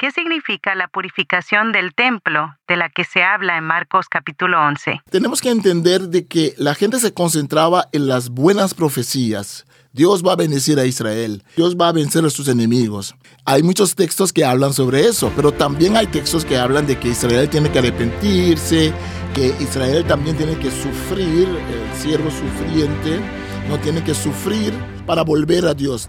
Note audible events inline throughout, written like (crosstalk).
¿Qué significa la purificación del templo de la que se habla en Marcos capítulo 11? Tenemos que entender de que la gente se concentraba en las buenas profecías. Dios va a bendecir a Israel. Dios va a vencer a sus enemigos. Hay muchos textos que hablan sobre eso, pero también hay textos que hablan de que Israel tiene que arrepentirse, que Israel también tiene que sufrir, el siervo sufriente no tiene que sufrir para volver a Dios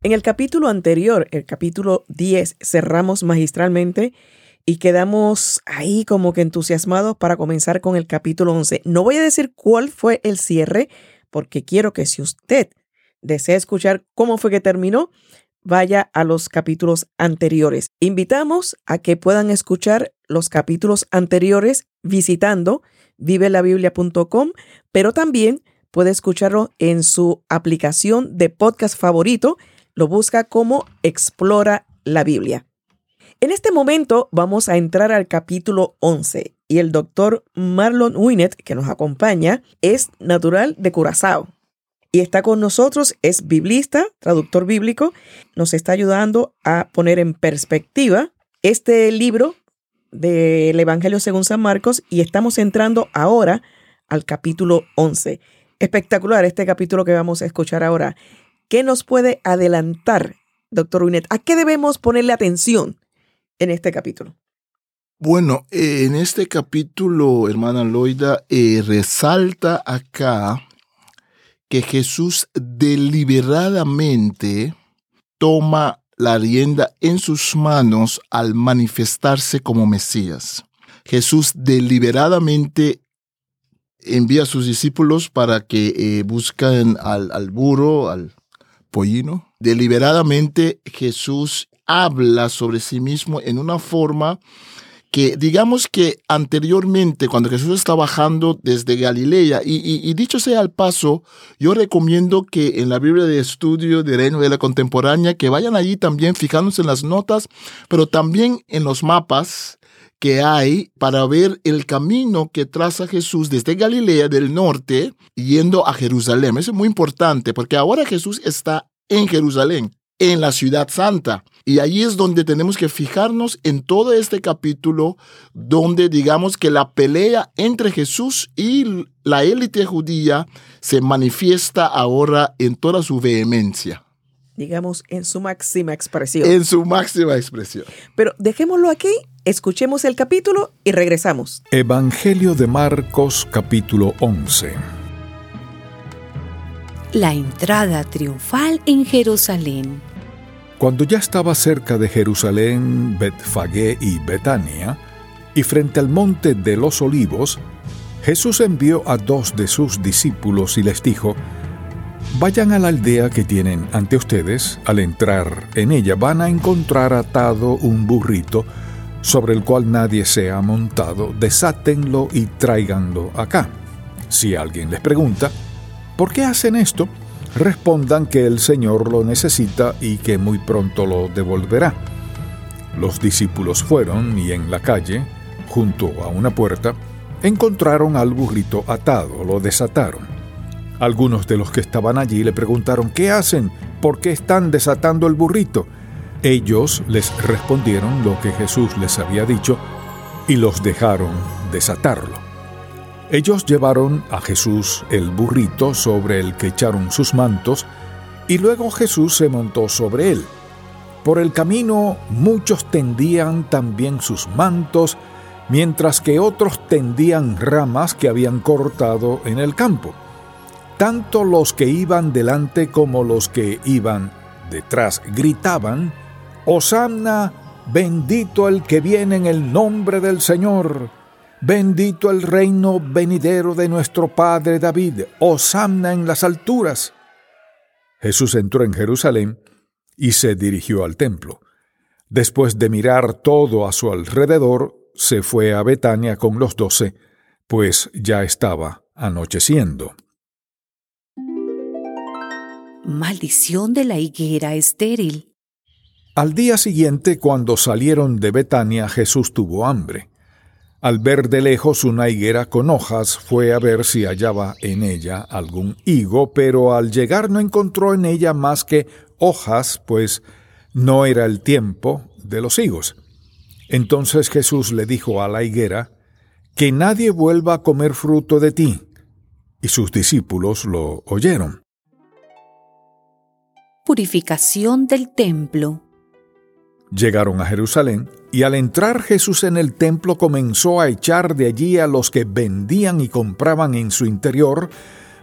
En el capítulo anterior, el capítulo 10, cerramos magistralmente y quedamos ahí como que entusiasmados para comenzar con el capítulo 11. No voy a decir cuál fue el cierre, porque quiero que si usted desea escuchar cómo fue que terminó, vaya a los capítulos anteriores. Invitamos a que puedan escuchar los capítulos anteriores visitando vivelabiblia.com, pero también puede escucharlo en su aplicación de podcast favorito lo busca como Explora la Biblia. En este momento vamos a entrar al capítulo 11 y el doctor Marlon Winnet, que nos acompaña, es natural de Curazao y está con nosotros, es biblista, traductor bíblico, nos está ayudando a poner en perspectiva este libro del Evangelio según San Marcos y estamos entrando ahora al capítulo 11. Espectacular este capítulo que vamos a escuchar ahora. ¿Qué nos puede adelantar, doctor Ruinet? ¿A qué debemos ponerle atención en este capítulo? Bueno, en este capítulo, hermana Loida, eh, resalta acá que Jesús deliberadamente toma la rienda en sus manos al manifestarse como Mesías. Jesús deliberadamente envía a sus discípulos para que eh, busquen al, al burro, al, pollino. Deliberadamente Jesús habla sobre sí mismo en una forma que digamos que anteriormente, cuando Jesús está bajando desde Galilea, y, dicho sea al paso, yo recomiendo que en la Biblia de estudio de Reino de la Contemporánea, que vayan allí también fijándose en las notas, pero también en los mapas que hay para ver el camino que traza Jesús desde Galilea del norte yendo a Jerusalén. Eso es muy importante porque ahora Jesús está en Jerusalén, en la ciudad santa. Y ahí es donde tenemos que fijarnos en todo este capítulo, donde digamos que la pelea entre Jesús y la élite judía se manifiesta ahora en toda su vehemencia digamos, en su máxima expresión. En su máxima expresión. Pero dejémoslo aquí, escuchemos el capítulo y regresamos. Evangelio de Marcos capítulo 11. La entrada triunfal en Jerusalén. Cuando ya estaba cerca de Jerusalén, Betfagé y Betania, y frente al monte de los olivos, Jesús envió a dos de sus discípulos y les dijo, Vayan a la aldea que tienen ante ustedes. Al entrar en ella van a encontrar atado un burrito sobre el cual nadie se ha montado. Desátenlo y tráiganlo acá. Si alguien les pregunta, ¿por qué hacen esto? Respondan que el Señor lo necesita y que muy pronto lo devolverá. Los discípulos fueron y en la calle, junto a una puerta, encontraron al burrito atado, lo desataron algunos de los que estaban allí le preguntaron, ¿qué hacen? ¿Por qué están desatando el burrito? Ellos les respondieron lo que Jesús les había dicho y los dejaron desatarlo. Ellos llevaron a Jesús el burrito sobre el que echaron sus mantos y luego Jesús se montó sobre él. Por el camino muchos tendían también sus mantos, mientras que otros tendían ramas que habían cortado en el campo. Tanto los que iban delante como los que iban detrás gritaban, Hosanna, bendito el que viene en el nombre del Señor, bendito el reino venidero de nuestro Padre David, Hosanna en las alturas. Jesús entró en Jerusalén y se dirigió al templo. Después de mirar todo a su alrededor, se fue a Betania con los doce, pues ya estaba anocheciendo. Maldición de la higuera estéril. Al día siguiente, cuando salieron de Betania, Jesús tuvo hambre. Al ver de lejos una higuera con hojas, fue a ver si hallaba en ella algún higo, pero al llegar no encontró en ella más que hojas, pues no era el tiempo de los higos. Entonces Jesús le dijo a la higuera, Que nadie vuelva a comer fruto de ti. Y sus discípulos lo oyeron. Purificación del templo. Llegaron a Jerusalén, y al entrar Jesús en el templo comenzó a echar de allí a los que vendían y compraban en su interior,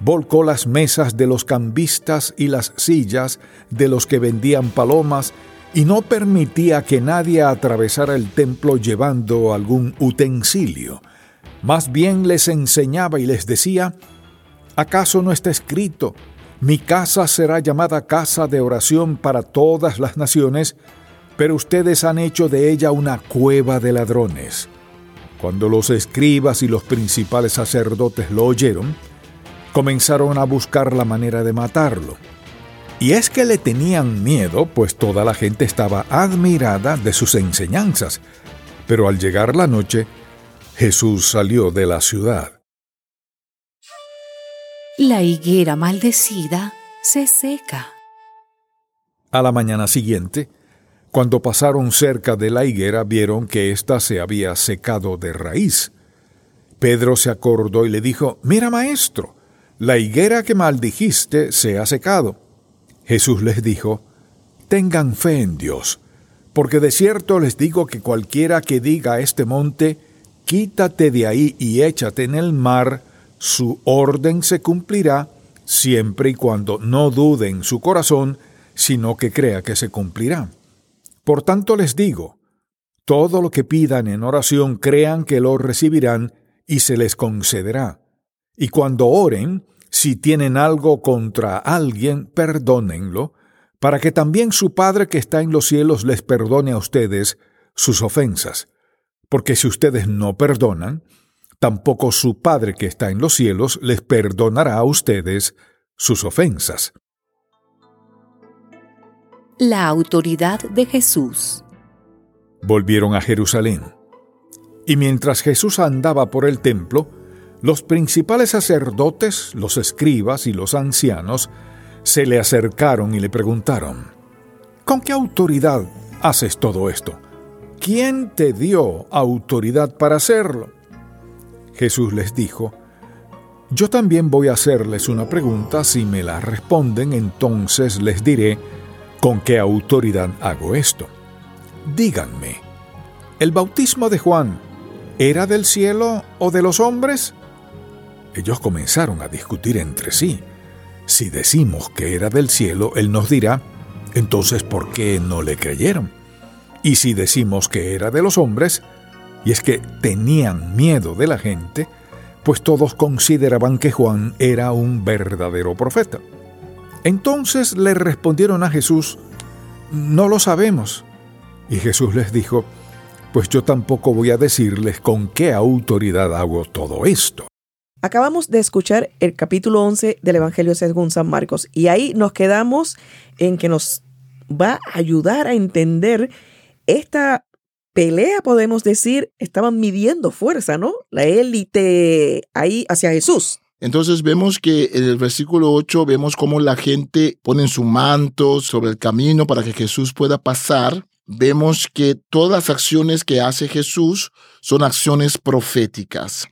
volcó las mesas de los cambistas y las sillas de los que vendían palomas, y no permitía que nadie atravesara el templo llevando algún utensilio. Más bien les enseñaba y les decía, ¿acaso no está escrito, mi casa será llamada casa de oración para todas las naciones, pero ustedes han hecho de ella una cueva de ladrones? Cuando los escribas y los principales sacerdotes lo oyeron, comenzaron a buscar la manera de matarlo y es que le tenían miedo, pues toda la gente estaba admirada de sus enseñanzas. Pero al llegar la noche, Jesús salió de la ciudad. La higuera maldecida se seca. A la mañana siguiente, cuando pasaron cerca de la higuera, vieron que ésta se había secado de raíz. Pedro se acordó y le dijo, Mira, maestro, la higuera que maldijiste se ha secado. Jesús les dijo, Tengan fe en Dios, porque de cierto les digo que cualquiera que diga a este monte, Quítate de ahí y échate en el mar, su orden se cumplirá, siempre y cuando no dude en su corazón, sino que crea que se cumplirá. Por tanto les digo, todo lo que pidan en oración crean que lo recibirán y se les concederá. Y cuando oren, si tienen algo contra alguien, perdónenlo, para que también su Padre que está en los cielos les perdone a ustedes sus ofensas. Porque si ustedes no perdonan, tampoco su Padre que está en los cielos les perdonará a ustedes sus ofensas. La autoridad de Jesús. Volvieron a Jerusalén. Y mientras Jesús andaba por el templo, los principales sacerdotes, los escribas y los ancianos se le acercaron y le preguntaron, ¿Con qué autoridad haces todo esto? ¿Quién te dio autoridad para hacerlo? Jesús les dijo, Yo también voy a hacerles una pregunta, si me la responden, entonces les diré con qué autoridad hago esto. Díganme, ¿el bautismo de Juan era del cielo o de los hombres? Ellos comenzaron a discutir entre sí. Si decimos que era del cielo, Él nos dirá, entonces ¿por qué no le creyeron? Y si decimos que era de los hombres, y es que tenían miedo de la gente, pues todos consideraban que Juan era un verdadero profeta. Entonces le respondieron a Jesús, no lo sabemos. Y Jesús les dijo, pues yo tampoco voy a decirles con qué autoridad hago todo esto. Acabamos de escuchar el capítulo 11 del Evangelio según San Marcos y ahí nos quedamos en que nos va a ayudar a entender esta pelea, podemos decir, estaban midiendo fuerza, ¿no? La élite ahí hacia Jesús. Entonces vemos que en el versículo 8 vemos cómo la gente pone su manto sobre el camino para que Jesús pueda pasar. Vemos que todas las acciones que hace Jesús son acciones proféticas.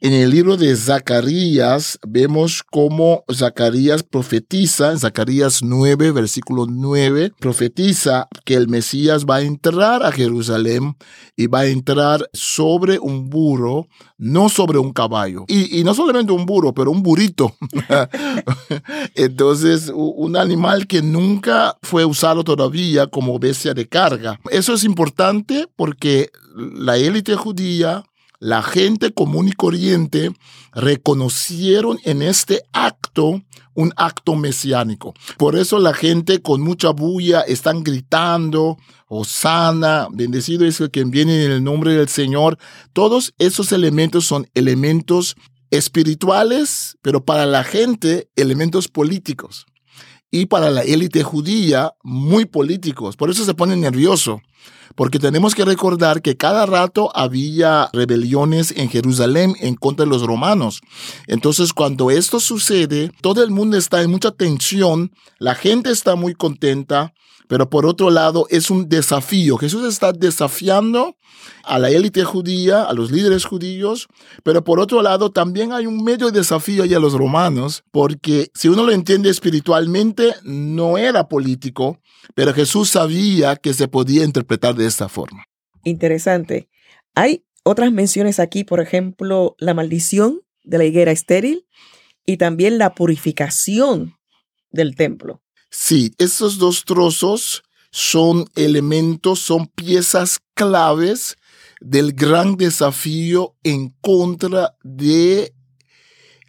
En el libro de Zacarías vemos cómo Zacarías profetiza, en Zacarías 9, versículo 9, profetiza que el Mesías va a entrar a Jerusalén y va a entrar sobre un burro, no sobre un caballo. Y, y no solamente un burro, pero un burrito. (laughs) Entonces, un animal que nunca fue usado todavía como bestia de carga. Eso es importante porque la élite judía la gente común y corriente reconocieron en este acto un acto mesiánico. Por eso la gente con mucha bulla están gritando, Osana, bendecido es el que viene en el nombre del Señor. Todos esos elementos son elementos espirituales, pero para la gente, elementos políticos. Y para la élite judía, muy políticos. Por eso se pone nervioso, porque tenemos que recordar que cada rato había rebeliones en Jerusalén en contra de los romanos. Entonces, cuando esto sucede, todo el mundo está en mucha tensión, la gente está muy contenta, pero por otro lado es un desafío. Jesús está desafiando a la élite judía, a los líderes judíos, pero por otro lado también hay un medio desafío ahí a los romanos, porque si uno lo entiende espiritualmente, no era político, pero Jesús sabía que se podía interpretar de esta forma. Interesante. Hay otras menciones aquí, por ejemplo, la maldición de la higuera estéril y también la purificación del templo. Sí, esos dos trozos son elementos, son piezas claves del gran desafío en contra de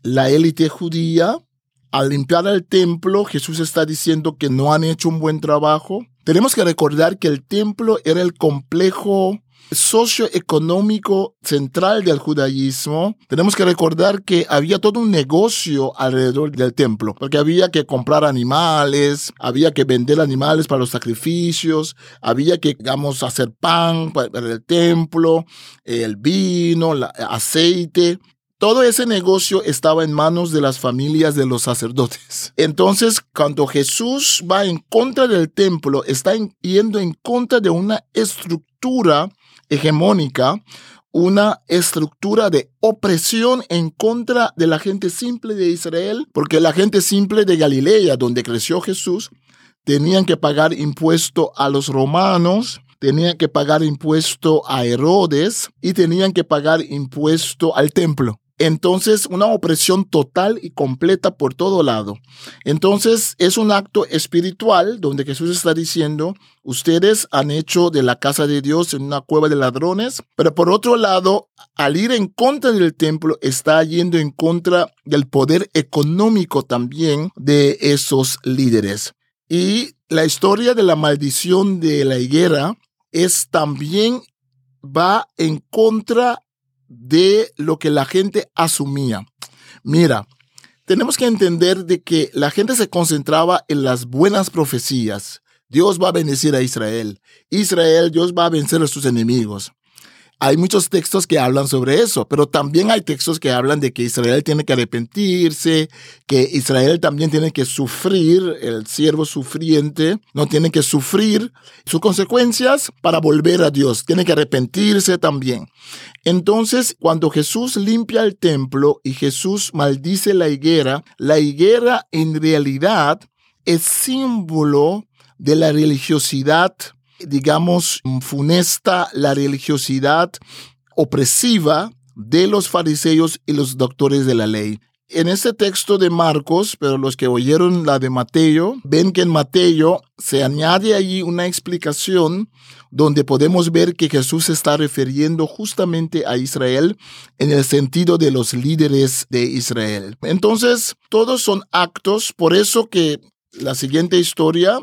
la élite judía. Al limpiar el templo, Jesús está diciendo que no han hecho un buen trabajo. Tenemos que recordar que el templo era el complejo socioeconómico central del judaísmo, tenemos que recordar que había todo un negocio alrededor del templo, porque había que comprar animales, había que vender animales para los sacrificios, había que, digamos, hacer pan para el templo, el vino, el aceite. Todo ese negocio estaba en manos de las familias de los sacerdotes. Entonces, cuando Jesús va en contra del templo, está yendo en contra de una estructura hegemónica, una estructura de opresión en contra de la gente simple de Israel, porque la gente simple de Galilea, donde creció Jesús, tenían que pagar impuesto a los romanos, tenían que pagar impuesto a Herodes y tenían que pagar impuesto al templo. Entonces, una opresión total y completa por todo lado. Entonces, es un acto espiritual donde Jesús está diciendo, ustedes han hecho de la casa de Dios en una cueva de ladrones, pero por otro lado, al ir en contra del templo, está yendo en contra del poder económico también de esos líderes. Y la historia de la maldición de la higuera es también va en contra de lo que la gente asumía. Mira, tenemos que entender de que la gente se concentraba en las buenas profecías. Dios va a bendecir a Israel. Israel, Dios va a vencer a sus enemigos. Hay muchos textos que hablan sobre eso, pero también hay textos que hablan de que Israel tiene que arrepentirse, que Israel también tiene que sufrir, el siervo sufriente no tiene que sufrir sus consecuencias para volver a Dios, tiene que arrepentirse también. Entonces, cuando Jesús limpia el templo y Jesús maldice la higuera, la higuera en realidad es símbolo de la religiosidad digamos, funesta la religiosidad opresiva de los fariseos y los doctores de la ley. En este texto de Marcos, pero los que oyeron la de Mateo, ven que en Mateo se añade allí una explicación donde podemos ver que Jesús está refiriendo justamente a Israel en el sentido de los líderes de Israel. Entonces, todos son actos, por eso que la siguiente historia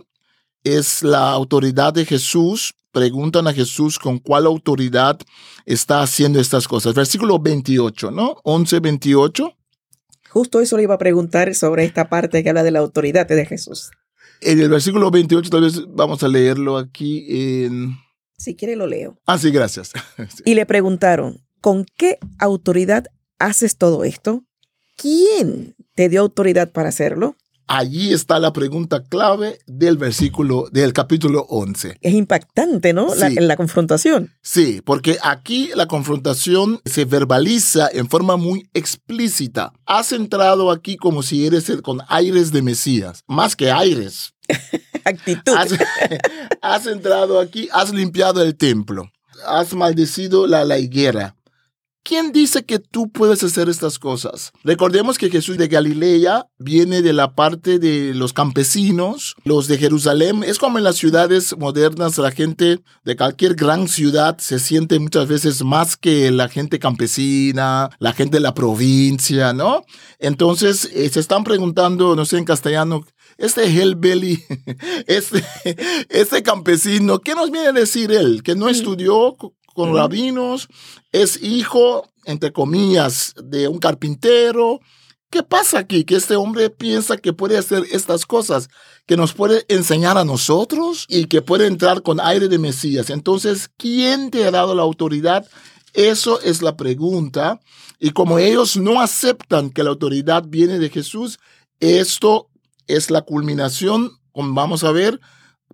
es la autoridad de Jesús. Preguntan a Jesús con cuál autoridad está haciendo estas cosas. Versículo 28, ¿no? 11, 28. Justo eso le iba a preguntar sobre esta parte que habla de la autoridad de Jesús. En el versículo 28, tal vez vamos a leerlo aquí en... Si quiere lo leo. Ah, sí, gracias. (laughs) Y le preguntaron, ¿con qué autoridad haces todo esto? ¿Quién te dio autoridad para hacerlo? Allí está la pregunta clave del versículo del capítulo 11. Es impactante, ¿no? La, la confrontación. Sí, porque aquí la confrontación se verbaliza en forma muy explícita. Has entrado aquí como si eres con aires de Mesías, más que aires. (laughs) Actitud. Has, (laughs) has, entrado aquí, has limpiado el templo, has maldecido la, la higuera ¿Quién dice que tú puedes hacer estas cosas? Recordemos que Jesús de Galilea viene de la parte de los campesinos, los de Jerusalén. Es como en las ciudades modernas, la gente de cualquier gran ciudad se siente muchas veces más que la gente campesina, la gente de la provincia, ¿no? Entonces, eh, se están preguntando, no sé en castellano, este hellbelly, (laughs) este, (laughs) este campesino, ¿qué nos viene a decir él? Que no estudió con rabinos, es hijo, entre comillas, de un carpintero. ¿Qué pasa aquí? Que este hombre piensa que puede hacer estas cosas, que nos puede enseñar a nosotros y que puede entrar con aire de Mesías. Entonces, ¿quién te ha dado la autoridad? Eso es la pregunta. Y como ellos no aceptan que la autoridad viene de Jesús, esto es la culminación, vamos a ver,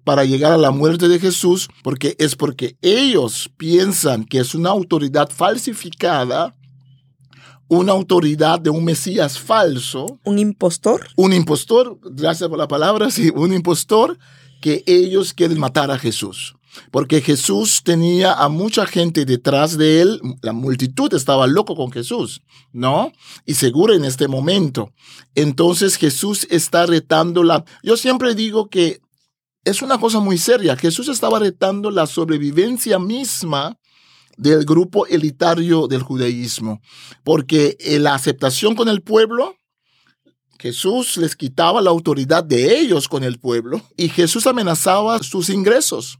para llegar a la muerte de Jesús, porque es porque ellos piensan que es una autoridad falsificada, una autoridad de un Mesías falso. ¿Un impostor? Un impostor, gracias por la palabra, sí, un impostor que ellos quieren matar a Jesús. Porque Jesús tenía a mucha gente detrás de él, la multitud estaba loco con Jesús, ¿no? Y seguro en este momento. Entonces Jesús está retando la... Yo siempre digo que es una cosa muy seria. Jesús estaba retando la sobrevivencia misma del grupo elitario del judaísmo, porque la aceptación con el pueblo, Jesús les quitaba la autoridad de ellos con el pueblo y Jesús amenazaba sus ingresos.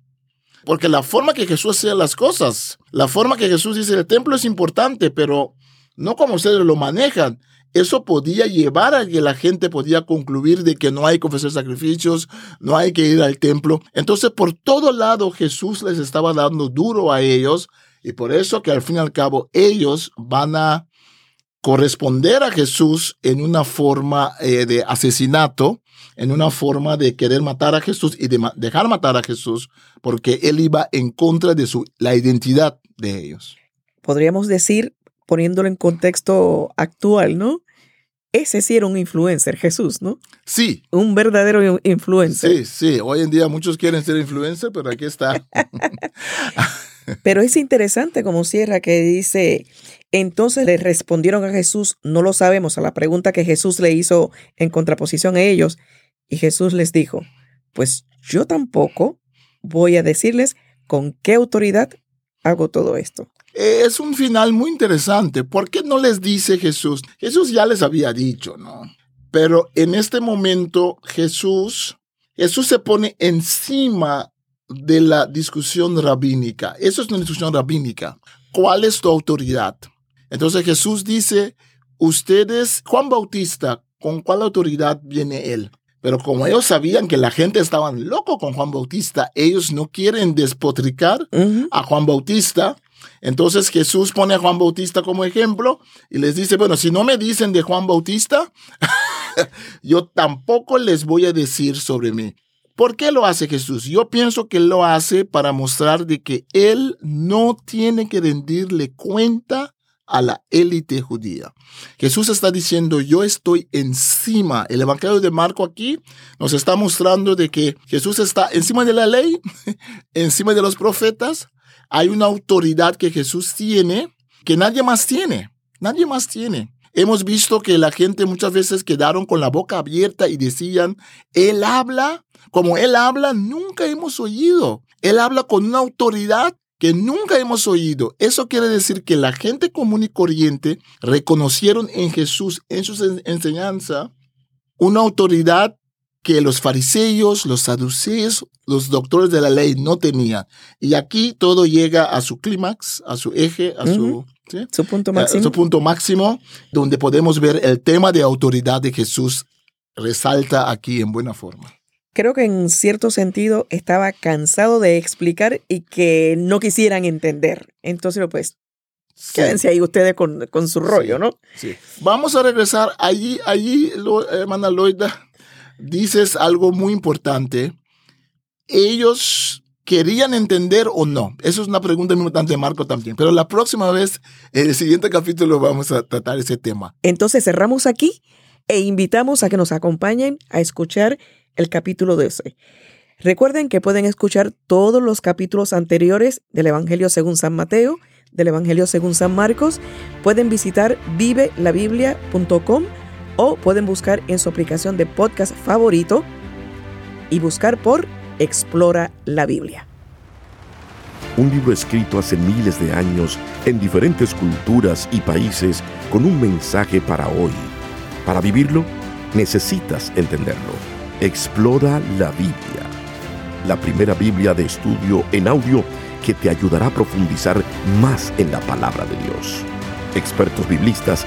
Porque la forma que Jesús hacía las cosas, la forma que Jesús dice, el templo es importante, pero no como ustedes lo manejan. Eso podía llevar a que la gente podía concluir de que no hay que ofrecer sacrificios, no hay que ir al templo. Entonces, por todo lado, Jesús les estaba dando duro a ellos y por eso que al fin y al cabo ellos van a corresponder a Jesús en una forma eh, de asesinato en una forma de querer matar a Jesús y de dejar matar a Jesús porque él iba en contra de su, la identidad de ellos. Podríamos decir, poniéndolo en contexto actual, ¿no? Ese sí era un influencer, Jesús, ¿no? Sí. Un verdadero influencer. Sí, sí. Hoy en día muchos quieren ser influencer, pero aquí está. (laughs) pero es interesante como cierra que dice, entonces le respondieron a Jesús, no lo sabemos, a la pregunta que Jesús le hizo en contraposición a ellos. Y Jesús les dijo, pues yo tampoco voy a decirles con qué autoridad hago todo esto. Es un final muy interesante. ¿Por qué no les dice Jesús? Jesús ya les había dicho, ¿no? Pero en este momento Jesús, Jesús se pone encima de la discusión rabínica. Eso es una discusión rabínica. ¿Cuál es tu autoridad? Entonces Jesús dice, ustedes, Juan Bautista, ¿con cuál autoridad viene él? Pero como ellos sabían que la gente estaba loco con Juan Bautista, ellos no quieren despotricar a Juan Bautista. Entonces Jesús pone a Juan Bautista como ejemplo y les dice, bueno, si no me dicen de Juan Bautista, (laughs) yo tampoco les voy a decir sobre mí. ¿Por qué lo hace Jesús? Yo pienso que lo hace para mostrar de que él no tiene que rendirle cuenta a la élite judía. Jesús está diciendo, yo estoy encima. El Evangelio de Marco aquí nos está mostrando de que Jesús está encima de la ley, (laughs) encima de los profetas. Hay una autoridad que Jesús tiene que nadie más tiene. Nadie más tiene. Hemos visto que la gente muchas veces quedaron con la boca abierta y decían, Él habla, como Él habla, nunca hemos oído. Él habla con una autoridad que nunca hemos oído. Eso quiere decir que la gente común y corriente reconocieron en Jesús, en su enseñanza, una autoridad que los fariseos, los saduceos, los doctores de la ley no tenían. Y aquí todo llega a su clímax, a su eje, a su, su, punto máximo. su punto máximo, donde podemos ver el tema de autoridad de Jesús resalta aquí en buena forma creo que en cierto sentido estaba cansado de explicar y que no quisieran entender. Entonces, pues, quédense ahí ustedes con, con su rollo, ¿no? Sí. Vamos a regresar. Allí, allí, hermana Loida, dices algo muy importante. Ellos querían entender o no? Eso es una pregunta muy importante de Marco también. Pero la próxima vez, en el siguiente capítulo, vamos a tratar ese tema. Entonces cerramos aquí e invitamos a que nos acompañen a escuchar el capítulo 12. Recuerden que pueden escuchar todos los capítulos anteriores del Evangelio según San Mateo, del Evangelio según San Marcos. Pueden visitar vivelabiblia.com o pueden buscar en su aplicación de podcast favorito y buscar por Explora la Biblia. Un libro escrito hace miles de años en diferentes culturas y países con un mensaje para hoy. Para vivirlo, necesitas entenderlo. Explora la Biblia, la primera Biblia de estudio en audio que te ayudará a profundizar más en la palabra de Dios. Expertos biblistas